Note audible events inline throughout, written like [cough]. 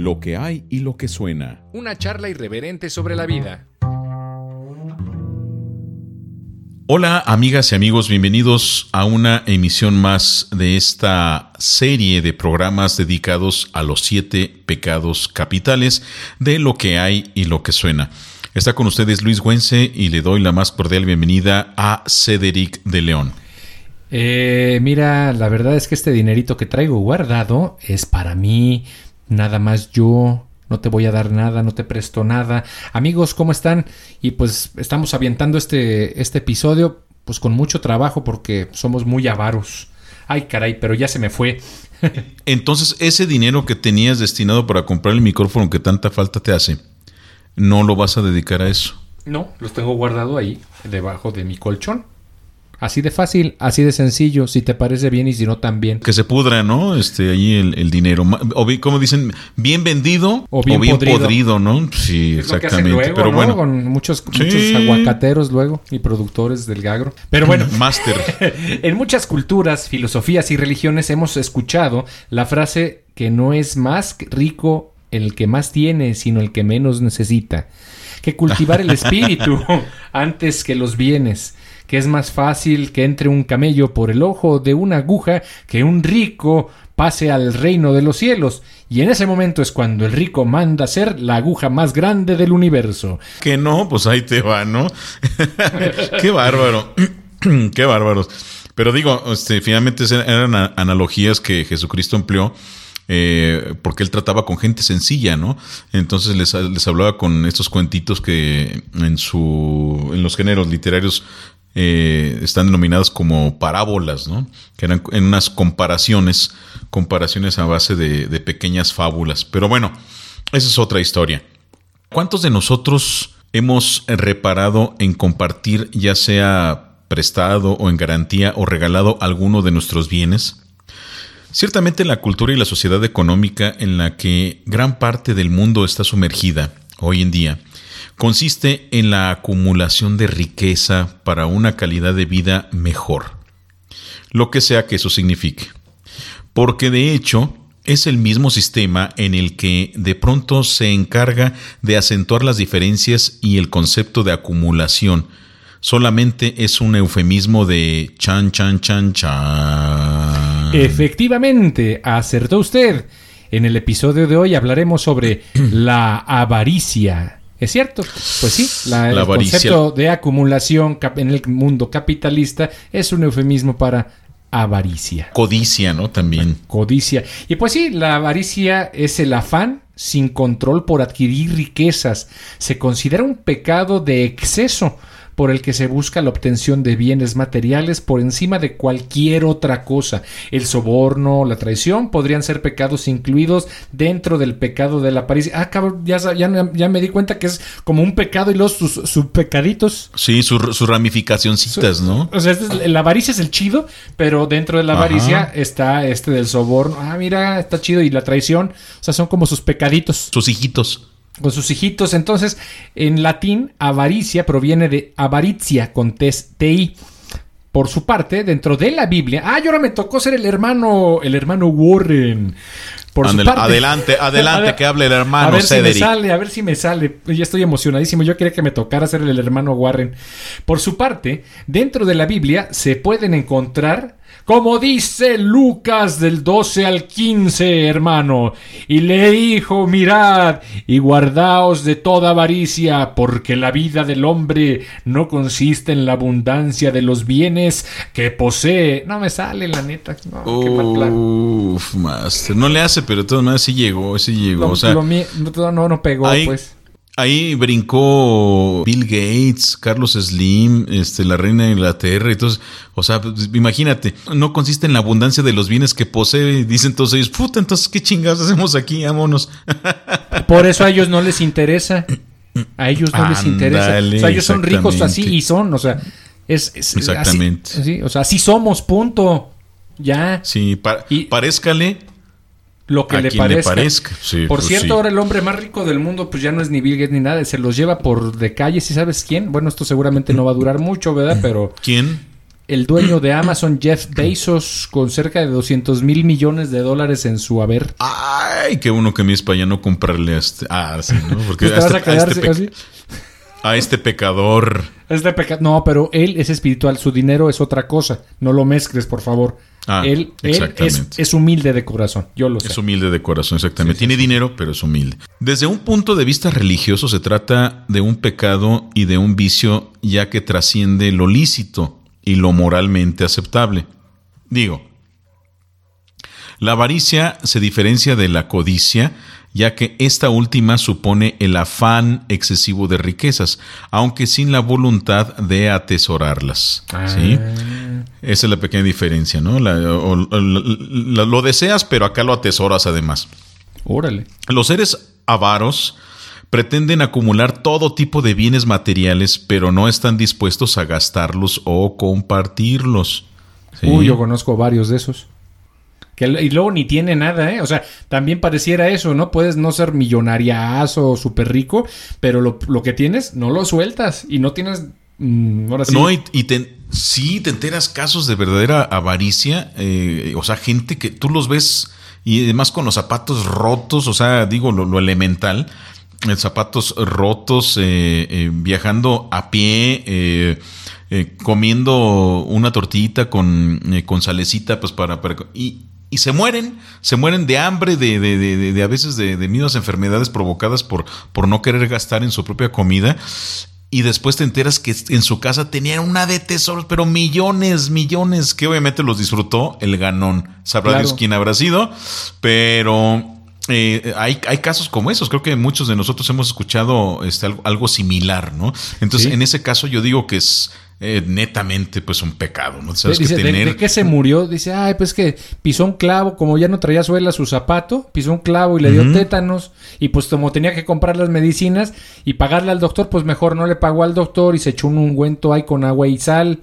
Lo que hay y lo que suena. Una charla irreverente sobre la vida. Hola amigas y amigos, bienvenidos a una emisión más de esta serie de programas dedicados a los siete pecados capitales de lo que hay y lo que suena. Está con ustedes Luis Güense y le doy la más cordial bienvenida a Cedric de León. Eh, mira, la verdad es que este dinerito que traigo guardado es para mí, nada más yo, no te voy a dar nada, no te presto nada. Amigos, ¿cómo están? Y pues estamos avientando este, este episodio pues con mucho trabajo porque somos muy avaros. Ay, caray, pero ya se me fue. [laughs] Entonces, ese dinero que tenías destinado para comprar el micrófono que tanta falta te hace, ¿no lo vas a dedicar a eso? No, los tengo guardado ahí, debajo de mi colchón. Así de fácil, así de sencillo, si te parece bien y si no también. Que se pudra, ¿no? Este, ahí el, el dinero. O bien, como dicen, bien vendido O bien podrido. podrido. ¿no? Sí, Es exactamente. luego, Pero ¿no? bueno, Con muchos, Sí. muchos aguacateros luego y productores del gagro. Pero bueno, [laughs] Master. [laughs] en muchas culturas, filosofías y religiones hemos escuchado la frase que no es más rico el que más tiene, sino el que menos necesita. Que cultivar el [laughs] espíritu antes que los bienes. Que es más fácil que entre un camello por el ojo de una aguja que un rico pase al reino de los cielos. Y en ese momento es cuando el rico manda ser la aguja más grande del universo. Que no, pues ahí te va, ¿no? [laughs] Qué bárbaro. [clears throat] Qué bárbaros. Pero digo, este, finalmente eran analogías que Jesucristo empleó. eh, porque él trataba con gente sencilla, ¿no? Entonces les, les hablaba con estos cuentitos que en su en los géneros literarios eh, están denominados como parábolas, ¿no? Que eran en unas comparaciones, comparaciones a base de, de pequeñas fábulas. Pero bueno, esa es otra historia. ¿Cuántos de nosotros hemos reparado en compartir, ya sea prestado o en garantía o regalado alguno de nuestros bienes? Ciertamente la cultura y la sociedad económica en la que gran parte del mundo está sumergida hoy en día consiste en la acumulación de riqueza para una calidad de vida mejor, lo que sea que eso signifique. Porque de hecho es el mismo sistema en el que de pronto se encarga de acentuar las diferencias y el concepto de acumulación. Solamente es un eufemismo de chan, chan, chan, chan. Efectivamente, acertó usted. En el episodio de hoy hablaremos sobre la avaricia. ¿Es cierto? Pues sí, la, La el concepto de acumulación en el mundo capitalista es un eufemismo para avaricia, Codicia, ¿no? También. codicia. Y pues sí, la avaricia es el afán sin control por adquirir riquezas. Se considera un pecado de exceso por el que se busca la obtención de bienes materiales por encima de cualquier otra cosa. El soborno, la traición podrían ser pecados incluidos dentro del pecado de la avaricia. Ah, cabrón, ya, ya, ya me di cuenta que es como un pecado y los sus, sus pecaditos. Sí, sus sus ramificacioncitas, ¿no? O sea, este es- la avaricia es el chido, pero dentro de la Ajá. avaricia está este del soborno. Ah, mira, está chido. Y la traición, o sea, son como sus pecaditos Sus hijitos. Con sus hijitos. Entonces, en latín, avaricia proviene de avaritia con TI. Por su parte, dentro de la Biblia. Ah, y ahora me tocó ser el hermano, el hermano Warren. Por su parte. adelante, [laughs] adelante, A ver, que hable el a hermano ver si me sale, a ver si me sale. Ya estoy emocionadísimo. Yo quería que me tocara ser el hermano Warren. Por su parte, dentro de la Biblia se pueden encontrar, como dice Lucas del 12 al 15, hermano, y le dijo, mirad y guardaos de toda avaricia, porque la vida del hombre no consiste en la abundancia de los bienes que posee. No me sale, la neta. No, qué mal plan. Uf, master. No le hace, pero de todas maneras sí llegó, sí llegó. Lo- o sea, lo mie- no, no, no pegó, ahí, pues. Ahí brincó Bill Gates, Carlos Slim, este, la reina de Inglaterra. Entonces, o sea, pues, imagínate, no consiste en la abundancia de los bienes que posee. Dicen todos ellos, puta, entonces, ¿qué chingados hacemos aquí? Vámonos. [laughs] Por eso a ellos no les interesa. A ellos no les interesa. O sea, ellos son ricos así y son, o sea, es, es- Exactamente. así- sí, o sea, así somos, punto. Ya, Sí, pa- Y- parezcale lo que a le quien le parezca. parezca. Sí, Por pues cierto, sí. ahora el hombre más rico del mundo, pues ya no es ni Bill Gates ni nada, se los lleva por de calle, si sabes quién. Bueno, esto seguramente no va a durar mucho, ¿verdad? Pero ¿Quién? el dueño de Amazon, Jeff Bezos, con cerca de 200 mil millones de dólares en su haber. Ay, qué bueno que me es para ya no comprarle a este. Ah, sí, ¿no? [laughs] Porque Pues te a, vas a este, a quedar este pe- así. a este pecador. Este peca- No, pero él es espiritual, su dinero es otra cosa. No lo mezcles, por favor. Ah, él él es, exactamente. es humilde de corazón, yo lo sé. Es humilde de corazón, exactamente. Tiene dinero, pero es humilde. Desde un punto de vista religioso se trata de un pecado y de un vicio ya que trasciende lo lícito y lo moralmente aceptable. Digo, la avaricia se diferencia de la codicia, ya que esta última supone el afán excesivo de riquezas, aunque sin la voluntad de atesorarlas. ¿sí? Esa es la pequeña diferencia, ¿no? La- o- o- la- lo deseas, pero acá lo atesoras además. Órale. Los seres avaros pretenden acumular todo tipo de bienes materiales, pero no están dispuestos a gastarlos o compartirlos. ¿sí? Uy, yo conozco varios de esos. Y luego ni tiene nada, ¿eh? O sea, también pareciera eso, ¿no? Puedes no ser millonariazo súper rico, pero lo, lo que tienes no lo sueltas y no tienes... mm. No, y, y te, sí te enteras casos de verdadera avaricia, eh, o sea, gente que tú los ves y además con los zapatos rotos, o sea, digo lo, lo elemental, eh, zapatos rotos, eh, viajando a pie, comiendo una tortillita con, con salecita, pues para... para y, y se mueren, se mueren de hambre, de, de, de, de- de a veces de, de mismas enfermedades provocadas por, por no querer gastar en su propia comida. Y después te enteras que en su casa tenían una de tesoros, pero millones, millones, que obviamente los disfrutó el ganón. Sabrá Claro. Dios quién habrá sido, pero eh, hay, hay casos como esos. Creo que muchos de nosotros hemos escuchado este, algo, algo similar, ¿no? Entonces, Sí. en ese caso, yo digo que es eh, netamente pues un pecado, ¿no? Sabes Dice, que ¿de- tener. ¿de, qué se murió? Dice, ay, pues que pisó un clavo, como ya no traía suela su zapato, pisó un clavo y le dio tétanos. Y pues como tenía que comprar las medicinas y pagarle al doctor, pues mejor no le pagó al doctor y se echó un ungüento ahí con agua y sal.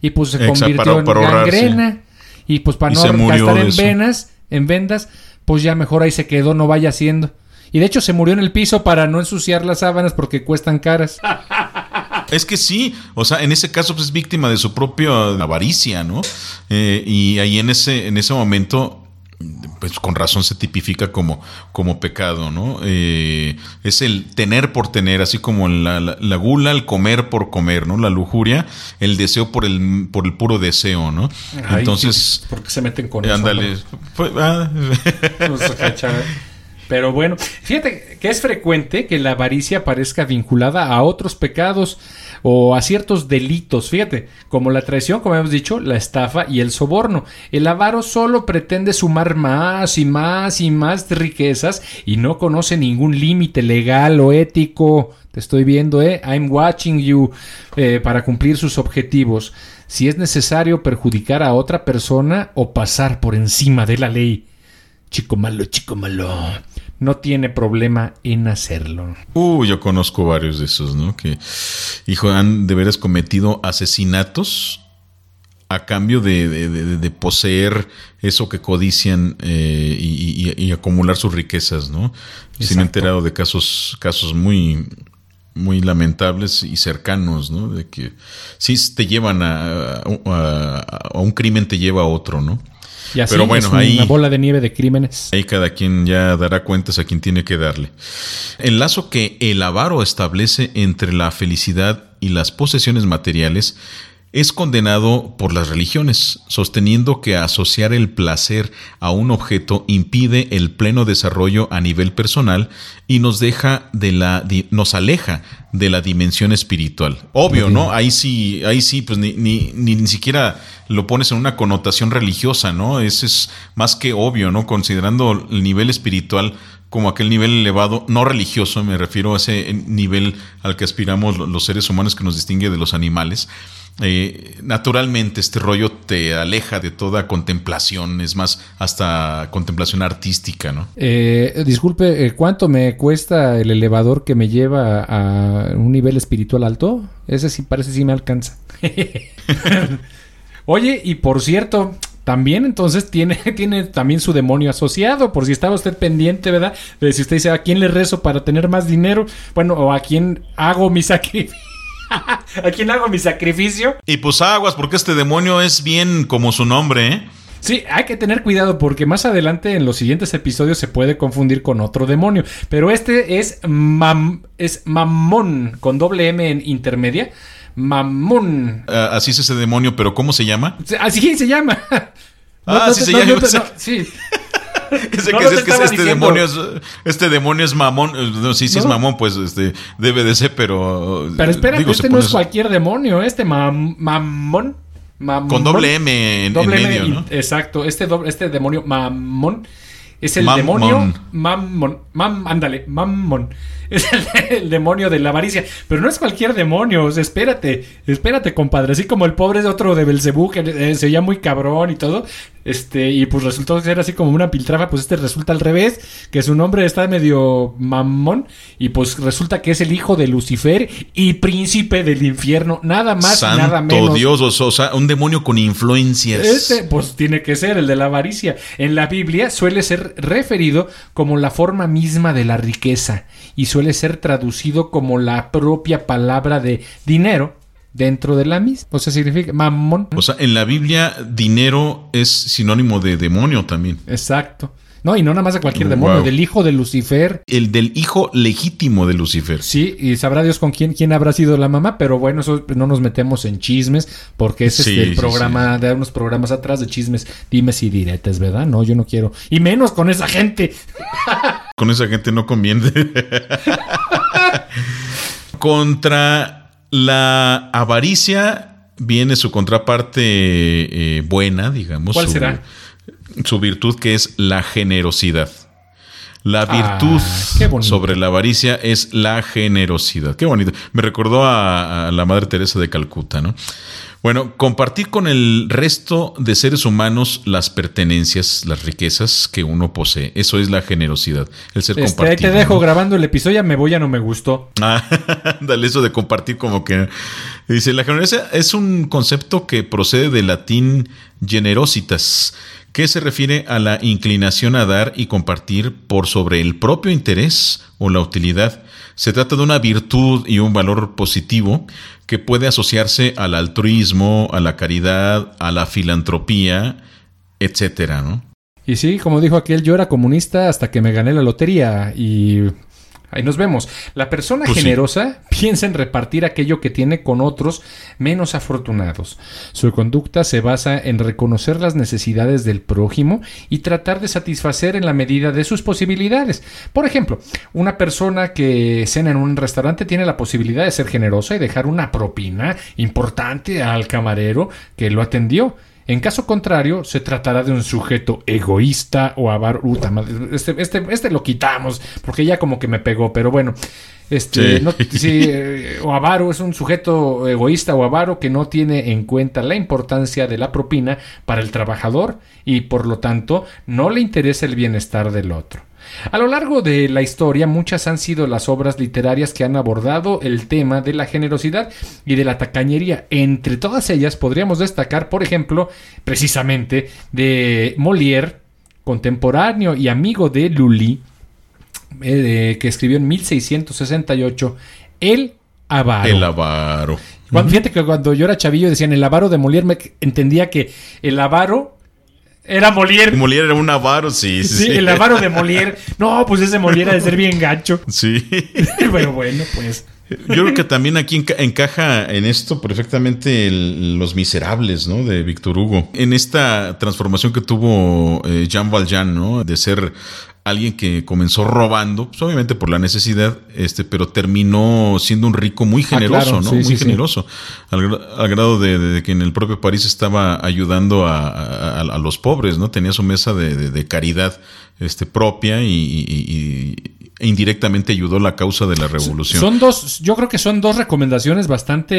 Y pues se Exacto, convirtió para- en para gangrena. Y pues para no gastar en venas, en vendas, pues ya mejor ahí se quedó, no vaya haciendo. Y de hecho se murió en el piso para no ensuciar las sábanas porque cuestan caras. [laughs] Es que sí, o sea, en ese caso pues, es víctima de su propia avaricia, ¿no? Eh, y ahí en ese, en ese momento, pues con razón se tipifica como, como pecado, ¿no? Eh, es el tener por tener, así como la, la- la gula, el comer por comer, ¿no? La lujuria, el deseo por el, por el puro deseo, ¿no? Ay, Entonces, ¿por qué se meten con eso? ándale. hombre? Pues, ah. Pero bueno, fíjate que es frecuente que la avaricia aparezca vinculada a otros pecados o a ciertos delitos, fíjate, como la traición, como hemos dicho, la estafa y el soborno. El avaro solo pretende sumar más y más y más riquezas y no conoce ningún límite legal o ético. Te estoy viendo, eh. I'm watching you eh, para cumplir sus objetivos. Si es necesario perjudicar a otra persona o pasar por encima de la ley. Chico malo, chico malo. No tiene problema en hacerlo. Uh, yo conozco varios de esos, ¿no? Que, hijo, han de veras cometido asesinatos a cambio de, de- de- de poseer eso que codician eh, y, y- y acumular sus riquezas, ¿no? Sí me he Exacto. enterado de casos, casos muy, muy lamentables y cercanos, ¿no? De que sí te llevan a, a- a un crimen, te lleva a otro, ¿no? Y así Pero bueno, es una ahí- bola de nieve de crímenes. Ahí cada quien ya dará cuentas a quien tiene que darle. El lazo que el avaro establece entre la felicidad y las posesiones materiales es condenado por las religiones, sosteniendo que asociar el placer a un objeto impide el pleno desarrollo a nivel personal y nos deja de la nos aleja de la dimensión espiritual. Obvio, ¿no? Ahí sí, ahí sí, pues ni, ni, ni, ni siquiera lo pones en una connotación religiosa, ¿no? Ese es más que obvio, ¿no? Considerando el nivel espiritual como aquel nivel elevado, no religioso, me refiero a ese nivel al que aspiramos lo- los seres humanos que nos distingue de los animales. Eh, naturalmente este rollo te aleja de toda contemplación, es más, hasta contemplación artística, ¿no? Eh, disculpe, eh, ¿cuánto me cuesta el elevador que me lleva a un nivel espiritual alto? Ese sí parece sí me alcanza. [laughs] Oye, y por cierto, también entonces tiene, [laughs] tiene también su demonio asociado, por si estaba usted pendiente, ¿verdad? De si usted dice, ¿a quién le rezo para tener más dinero? Bueno, o a quién hago mi sacrificio. [laughs] ¿A quién hago mi sacrificio? Y pues aguas, porque este demonio es bien como su nombre, ¿eh? Sí, hay que tener cuidado porque más adelante en los siguientes episodios se puede confundir con otro demonio. Pero este es, mam, es Mamón, con doble M en intermedia. Mamón. Ah, así es ese demonio, pero ¿cómo se llama? Así se llama. Ah, sí se llama. sí. [laughs] [laughs] Ese que, es, que este demonio es este demonio es mamón, no, sí, sí es mamón, pues este debe de ser, pero Pero espérate, este no es cualquier demonio, este mam, mamón Mamón, Con doble M en, medio, ¿no? Exacto. Este, este demonio Mamón es el demonio Mamón. Mam, ándale, Mamón. [laughs] Es el, demonio de la avaricia. Pero no es cualquier demonio. espérate, espérate, compadre. Así como el pobre de otro de Belcebú, que eh, se veía muy cabrón y todo. Este, y pues resultó ser así como una piltrafa, pues este resulta al revés, que su nombre está medio mamón, y pues resulta que es el hijo de Lucifer y príncipe del infierno, nada más, nada menos. Dios, o sea, un demonio con influencias. Este, pues tiene que ser el de la avaricia. En la Biblia suele ser referido como la forma misma de la riqueza, y suele ser traducido como la propia palabra de dinero, dentro de la misma. O sea, significa mamón. O sea, en la Biblia dinero es sinónimo de demonio también. Exacto. No, y no nada más de cualquier demonio, del hijo de Lucifer. El del hijo legítimo de Lucifer. Sí, y sabrá Dios con quién, quién habrá sido la mamá, pero bueno, eso no nos metemos en chismes, porque ese es el programa de unos programas atrás de chismes, dimes y diretes, ¿verdad? No, yo no quiero. Y menos con esa gente. con esa gente no conviene. [laughs] Contra la avaricia viene su contraparte eh, buena, digamos. ¿Cuál será? Su virtud que es la generosidad. La ah, virtud sobre la avaricia es la generosidad. Qué bonito. Me recordó a, a la Madre Teresa de Calcuta, ¿no? Bueno, compartir con el resto de seres humanos las pertenencias, las riquezas que uno posee. Eso es la generosidad, el ser este, Ahí te dejo grabando el episodio, me voy, ya no me gustó. Ah, [laughs] dale eso de compartir como que... Dice, la generosidad es un concepto que procede del latín generositas, que se refiere a la inclinación a dar y compartir por sobre el propio interés o la utilidad. Se trata de una virtud y un valor positivo que puede asociarse al altruismo, a la caridad, a la filantropía, etcétera, ¿no? Y sí, como dijo aquel, yo era comunista hasta que me gané la lotería y Ahí nos vemos. La persona pues generosa [laughs] piensa en repartir aquello que tiene con otros menos afortunados. Su conducta se basa en reconocer las necesidades del prójimo y tratar de satisfacer en la medida de sus posibilidades. Por ejemplo, una persona que cena en un restaurante tiene la posibilidad de ser generosa y dejar una propina importante al camarero que lo atendió. En caso contrario, se tratará de un sujeto egoísta o avaro. Este, este, este lo quitamos porque ya como que me pegó, pero bueno. Este, [laughs] eh, o avaro es un sujeto egoísta o avaro que no tiene en cuenta la importancia de la propina para el trabajador y por lo tanto no le interesa el bienestar del otro. A lo largo de la historia, muchas han sido las obras literarias que han abordado el tema de la generosidad y de la tacañería. Entre todas ellas podríamos destacar, por ejemplo, precisamente de Molière, contemporáneo y amigo de Lully, eh, que escribió en 1668, El Avaro. El Avaro. fíjate que cuando yo era chavillo decían el avaro de Molière, me entendía que el avaro era Molière. Molière era un avaro, sí, sí. Sí, el avaro de [laughs] Molière. No, pues ese Molière ha de ser bien gacho. Sí. [laughs] Pero bueno, pues. Yo creo que también aquí encaja en esto perfectamente Los Miserables, ¿no? De Víctor Hugo. En esta transformación que tuvo eh, Jean Valjean, ¿no? De ser alguien que comenzó robando, pues obviamente por la necesidad, este, pero terminó siendo un rico muy ah, generoso, ¿no? muy generoso, Al, grado de, que en el propio París estaba ayudando a, los pobres, ¿no? Tenía su mesa de, caridad este, propia y, e indirectamente ayudó la causa de la revolución. Son dos, yo creo que son dos recomendaciones bastante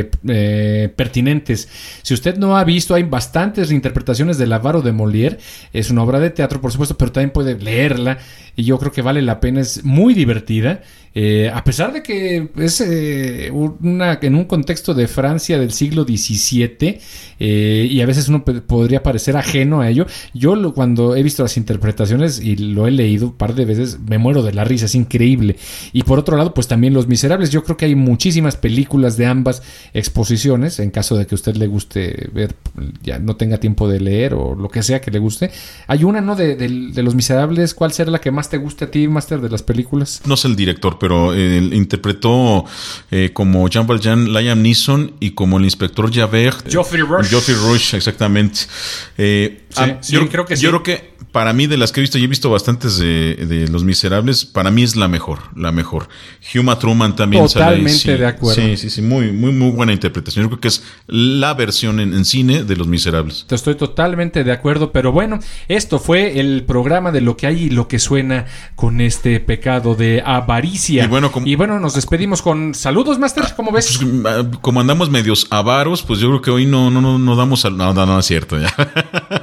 eh, eh, pertinentes. Si usted no ha visto, hay bastantes reinterpretaciones del Avaro de Molière. Es una obra de teatro, por supuesto, pero también puede leerla y yo creo que vale la pena. Es muy divertida Eh, a pesar de que es eh, una, en un contexto de Francia del siglo XVII eh, y a veces uno podría parecer ajeno a ello, yo lo- cuando he visto las interpretaciones y lo he leído un par de veces, me muero de la risa, es increíble. Y por otro lado, pues también Los Miserables, yo creo que hay muchísimas películas de ambas exposiciones, en caso de que a usted le guste ver, ya no tenga tiempo de leer o lo que sea que le guste. Hay una, ¿no? De Los Miserables, ¿cuál será la que más te guste a ti, Master, de las películas? No sé el director, pero eh, interpretó eh, como Jean Valjean Liam Neeson y como el inspector Javert. Geoffrey Rush. Geoffrey Rush, exactamente. Eh, Sí, ah, sí, yo, creo que yo sí. creo que para mí, de las que he visto, y he visto bastantes de, de Los Miserables, para mí es la mejor, la mejor. Huma Truman también sale ahí, Totalmente sí. de acuerdo. Sí, sí, sí, muy, muy, muy buena interpretación. Yo creo que es la versión en, en cine de Los Miserables. Te Estoy totalmente de acuerdo, pero bueno, esto fue el programa de lo que hay y lo que suena con este pecado de avaricia. Y bueno, como- nos despedimos con saludos, Master, ¿cómo ves? Pues, ah, como andamos medios avaros, pues yo creo que hoy no, no, no, no damos al. No, no, no es cierto. Ya. [laughs]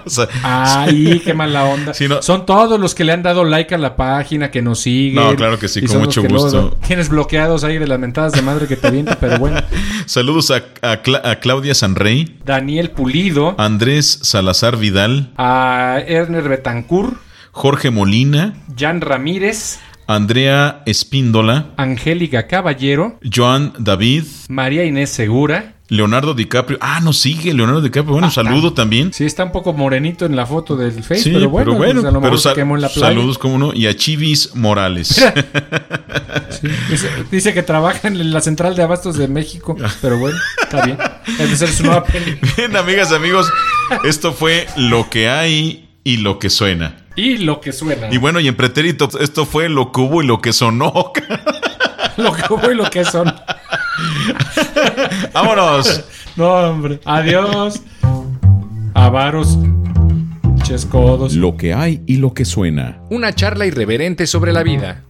O sea, Ay, qué mala onda. Sí, no. Son todos los que le han dado like a la página, que nos siguen. No, claro que sí, Y con mucho gusto. Tienes bloqueados ahí de las mentadas de madre que te avienta, pero bueno. [laughs] saludos a, a Cla- a Claudia Sanrey, Daniel Pulido, Andrés Salazar Vidal, a Erner Betancourt, Jorge Molina, Jan Ramírez, Andrea Espíndola, Angélica Caballero, Joan David, María Inés Segura. Leonardo DiCaprio. Ah, no sigue Leonardo DiCaprio. Bueno, saludo también. Sí, está un poco morenito en la foto del Face, Sí, pero bueno, pues a lo mejor pero se sal- quemó en la playa. saludos, como no. Y a Chivis Morales. [laughs] Sí, Dice, dice que trabaja en la central de abastos de México, pero bueno, está bien. Es ser su nueva peli. Bien, amigas, amigos, esto fue lo que hay y lo que suena. Y lo que suena. Y bueno, y en pretérito, esto fue lo que hubo y lo que sonó. [laughs] Lo que hubo y lo que son. [laughs] Vámonos. No, hombre. Adiós. Avaros. Chescodos. Lo que hay y lo que suena. Una charla irreverente sobre la vida.